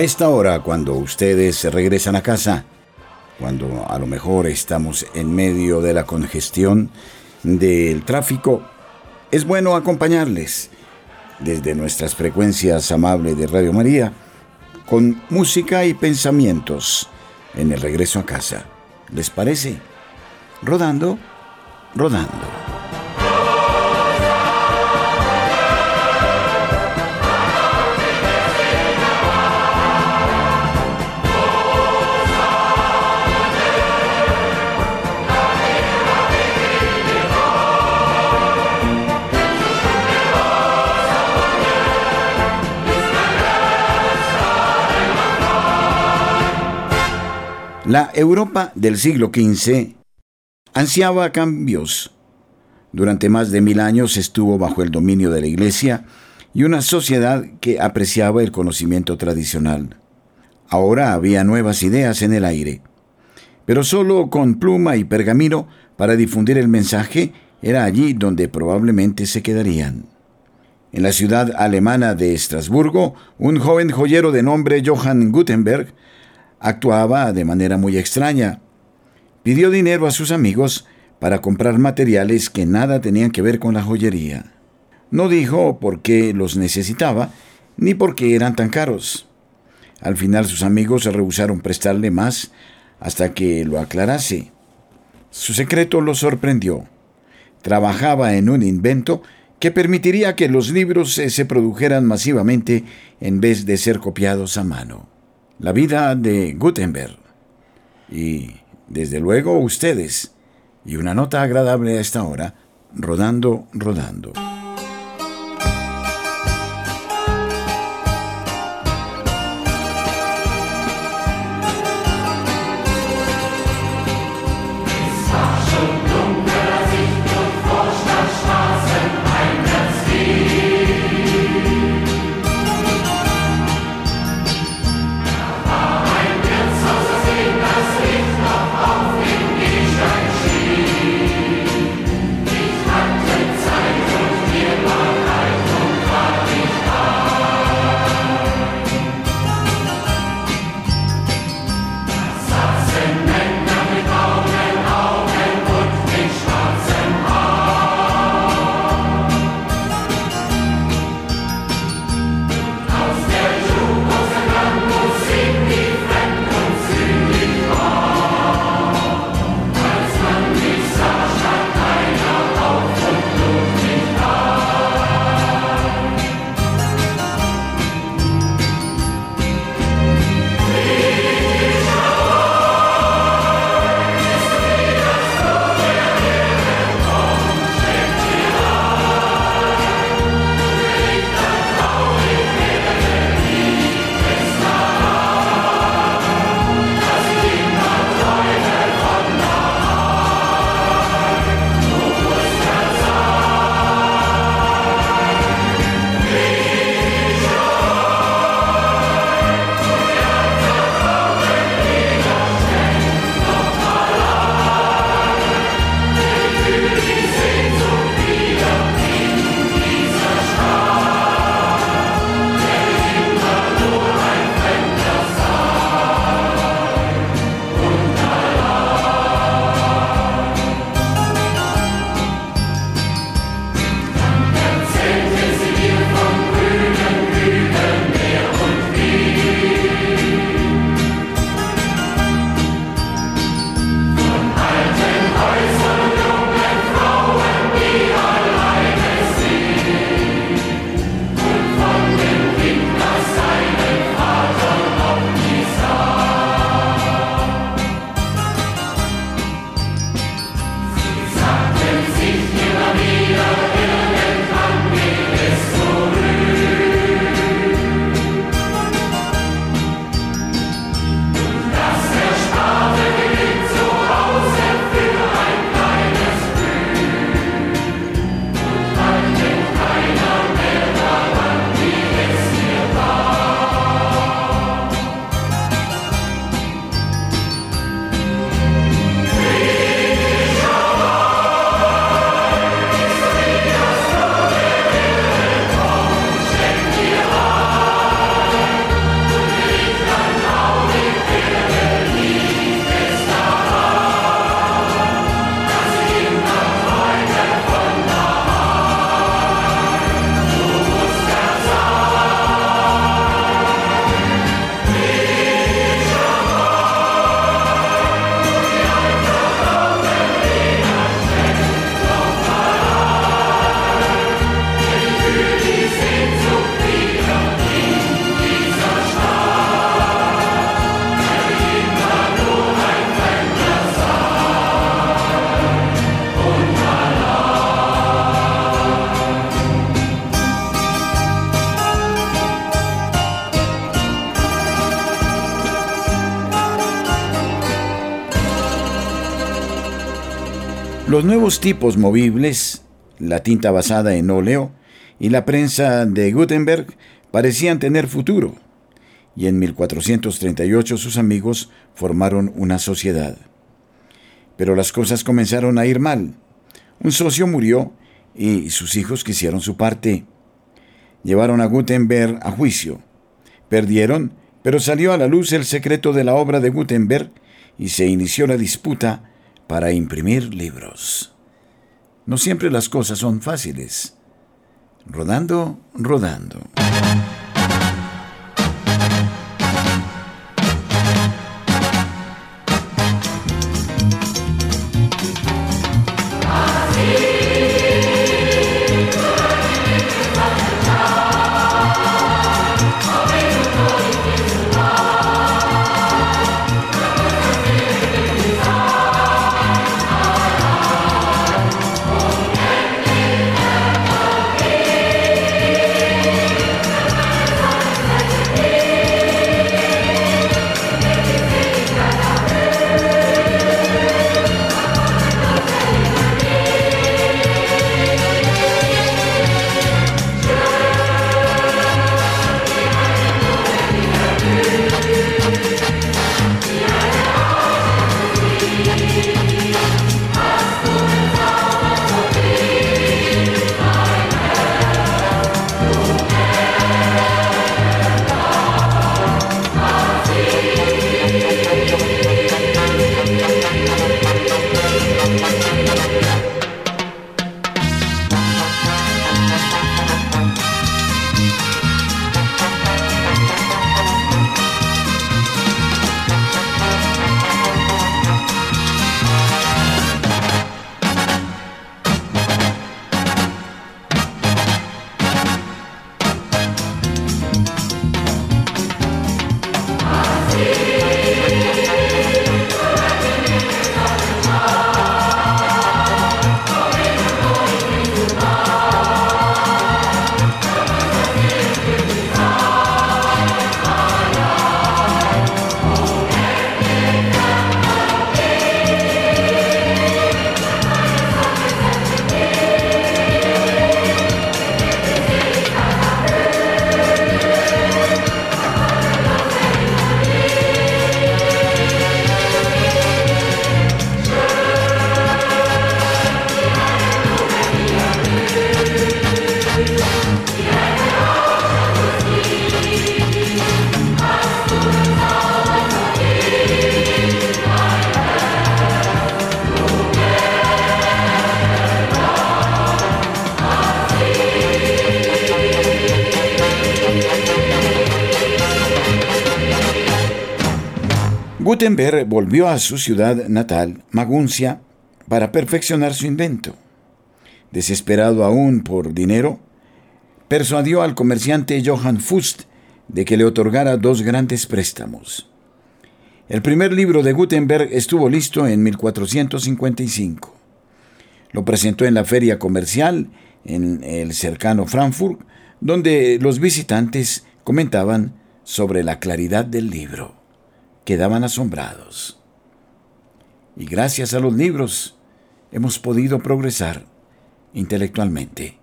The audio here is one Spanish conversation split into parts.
A esta hora, cuando ustedes regresan a casa, cuando a lo mejor estamos en medio de la congestión del tráfico, es bueno acompañarles desde nuestras frecuencias amables de Radio María con música y pensamientos en el regreso a casa. ¿Les parece? Rodando, rodando. La Europa del siglo XV ansiaba cambios. Durante más de mil años estuvo bajo el dominio de la Iglesia y una sociedad que apreciaba el conocimiento tradicional. Ahora había nuevas ideas en el aire. Pero solo con pluma y pergamino para difundir el mensaje era allí donde probablemente se quedarían. En la ciudad alemana de Estrasburgo, un joven joyero de nombre Johann Gutenberg actuaba de manera muy extraña. Pidió dinero a sus amigos para comprar materiales que nada tenían que ver con la joyería. No dijo por qué los necesitaba, ni por qué eran tan caros. Al final sus amigos rehusaron prestarle más hasta que lo aclarase. Su secreto lo sorprendió. Trabajaba en un invento que permitiría que los libros se produjeran masivamente en vez de ser copiados a mano la vida de Gutenberg. Y, desde luego, ustedes. Y una nota agradable a esta hora, rodando, rodando. Los nuevos tipos movibles, la tinta basada en óleo y la prensa de Gutenberg parecían tener futuro, y en 1438 sus amigos formaron una sociedad. Pero las cosas comenzaron a ir mal. Un socio murió y sus hijos quisieron su parte. Llevaron a Gutenberg a juicio. Perdieron, pero salió a la luz el secreto de la obra de Gutenberg y se inició la disputa para imprimir libros. No siempre las cosas son fáciles. Rodando, rodando. Gutenberg volvió a su ciudad natal, Maguncia, para perfeccionar su invento. Desesperado aún por dinero, persuadió al comerciante Johann Fust de que le otorgara dos grandes préstamos. El primer libro de Gutenberg estuvo listo en 1455. Lo presentó en la feria comercial en el cercano Frankfurt, donde los visitantes comentaban sobre la claridad del libro quedaban asombrados. Y gracias a los libros hemos podido progresar intelectualmente.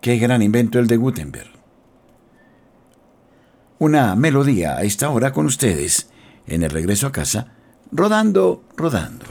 Qué gran invento el de Gutenberg. Una melodía a esta hora con ustedes en el regreso a casa, rodando, rodando.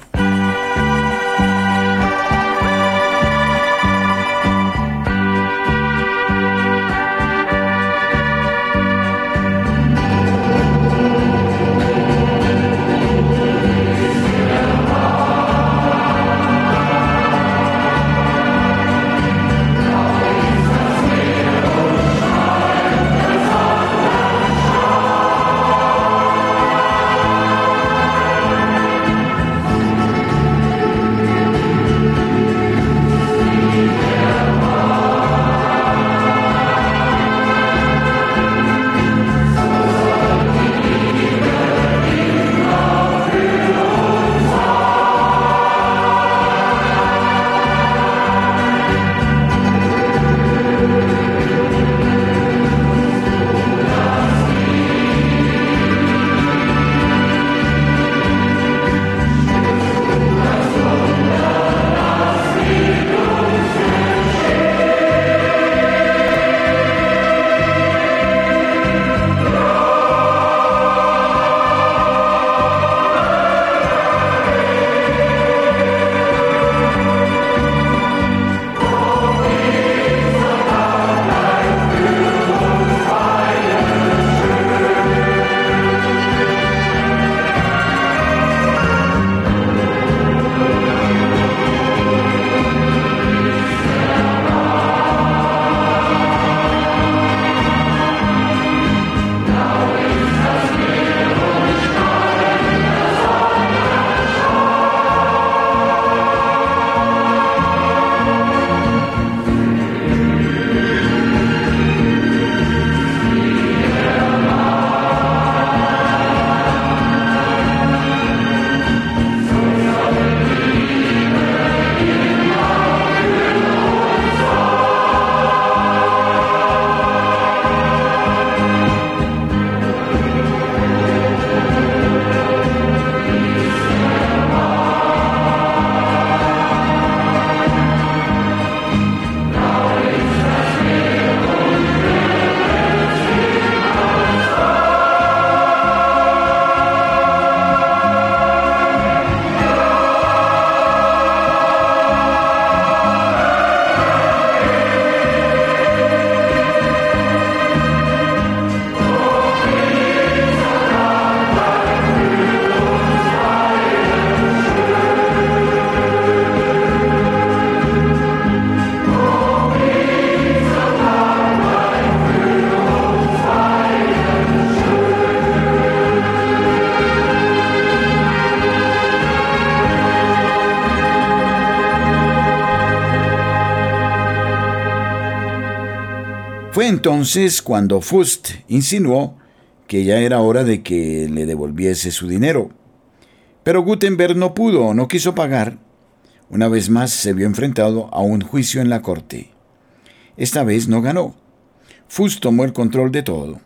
Entonces cuando Fust insinuó que ya era hora de que le devolviese su dinero. Pero Gutenberg no pudo no quiso pagar. Una vez más se vio enfrentado a un juicio en la corte. Esta vez no ganó. Fust tomó el control de todo.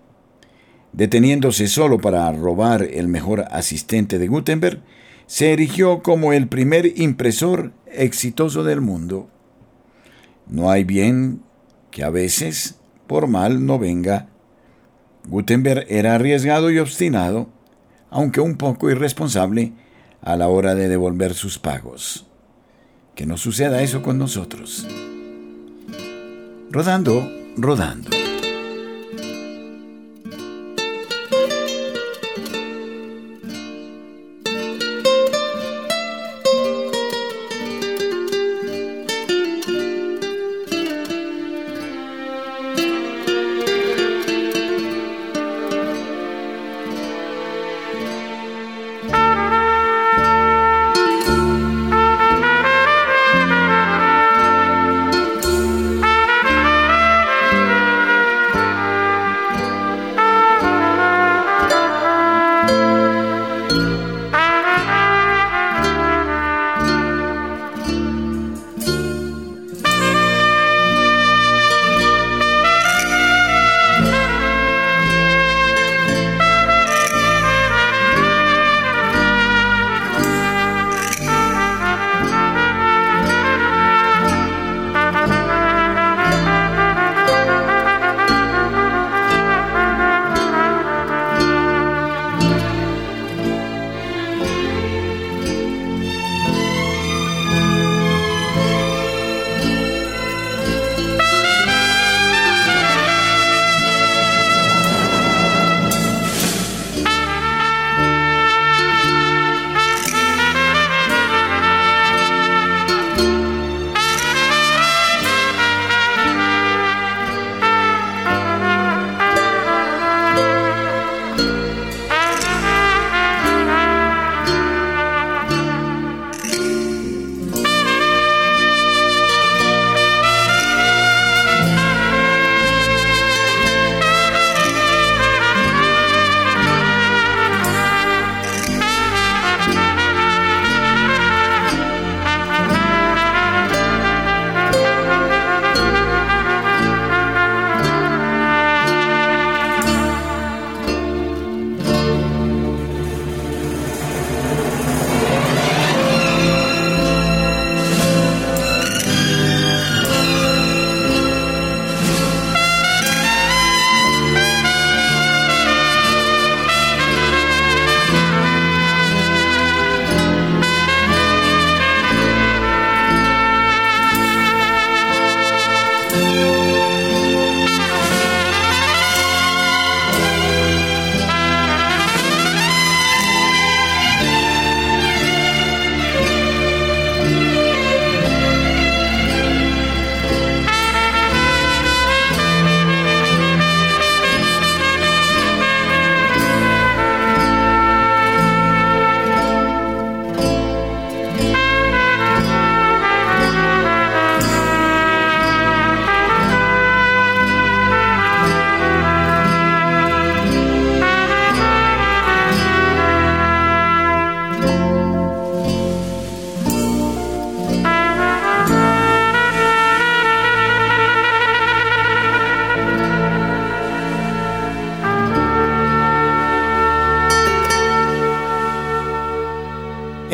Deteniéndose solo para robar el mejor asistente de Gutenberg, se erigió como el primer impresor exitoso del mundo. No hay bien que a veces por mal no venga. Gutenberg era arriesgado y obstinado, aunque un poco irresponsable a la hora de devolver sus pagos. Que no suceda eso con nosotros. Rodando, rodando.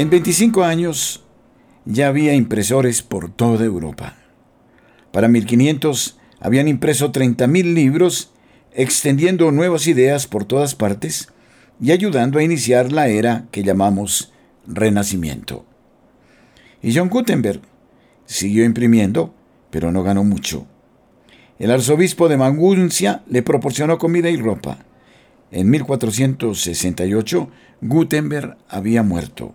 En 25 años ya había impresores por toda Europa. Para 1500 habían impreso 30.000 libros, extendiendo nuevas ideas por todas partes y ayudando a iniciar la era que llamamos Renacimiento. Y John Gutenberg siguió imprimiendo, pero no ganó mucho. El arzobispo de Maguncia le proporcionó comida y ropa. En 1468 Gutenberg había muerto.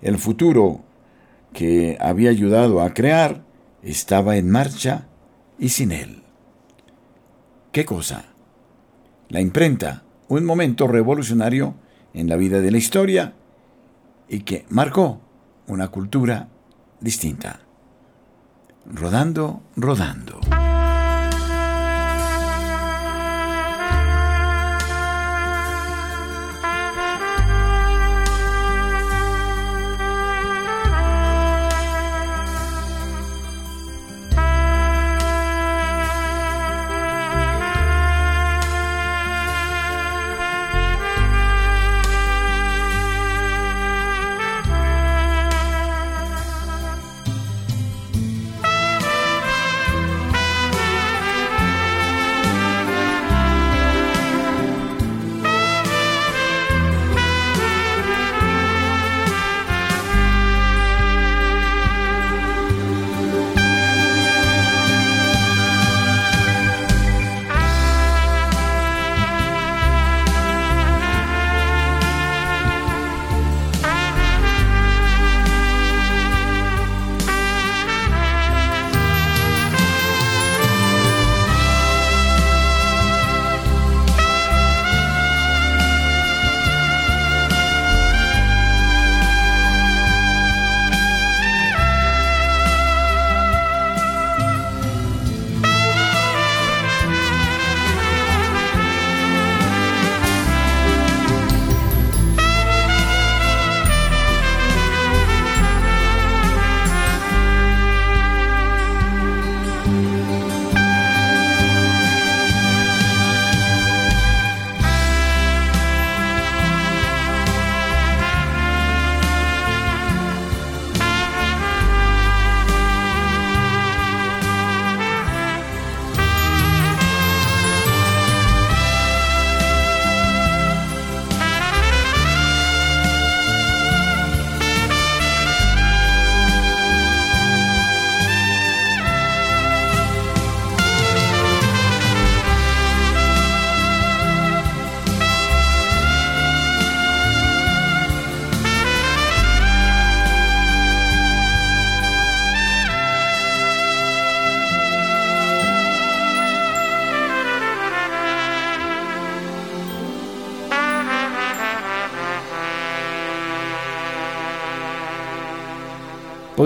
El futuro que había ayudado a crear estaba en marcha y sin él. ¿Qué cosa? La imprenta, un momento revolucionario en la vida de la historia y que marcó una cultura distinta. Rodando, rodando.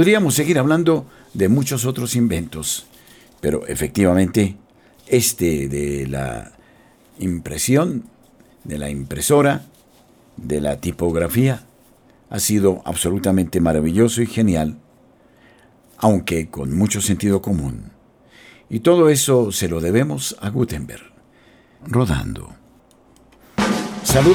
Podríamos seguir hablando de muchos otros inventos, pero efectivamente este de la impresión, de la impresora, de la tipografía, ha sido absolutamente maravilloso y genial, aunque con mucho sentido común. Y todo eso se lo debemos a Gutenberg. Rodando. Salud.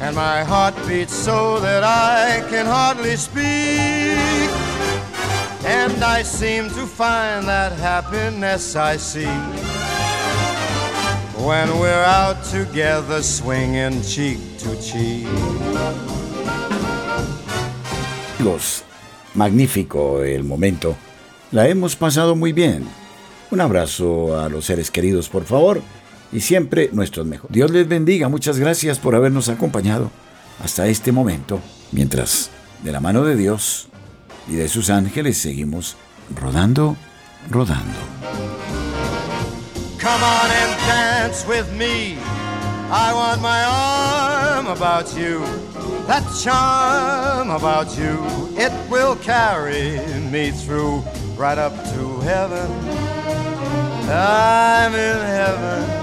and my heart beats so that I can hardly speak. And I seem to find that happiness I seek when we're out together swinging cheek to cheek. Los magnífico el momento. La hemos pasado muy bien. Un abrazo a los seres queridos, por favor, y siempre nuestros mejores. Dios les bendiga. Muchas gracias por habernos acompañado hasta este momento, mientras de la mano de Dios y de sus ángeles seguimos rodando, rodando. Come on and dance with me. I want my arm about you. That charm about you, it will carry me through right up to heaven. I'm in heaven.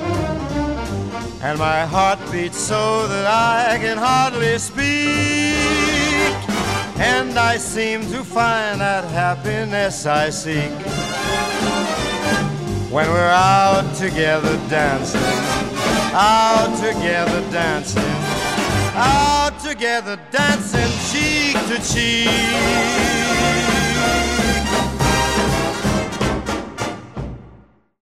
And my heart beats so that I can hardly speak. And I seem to find that happiness I seek when we're out together dancing, out together dancing, out together dancing cheek to cheek.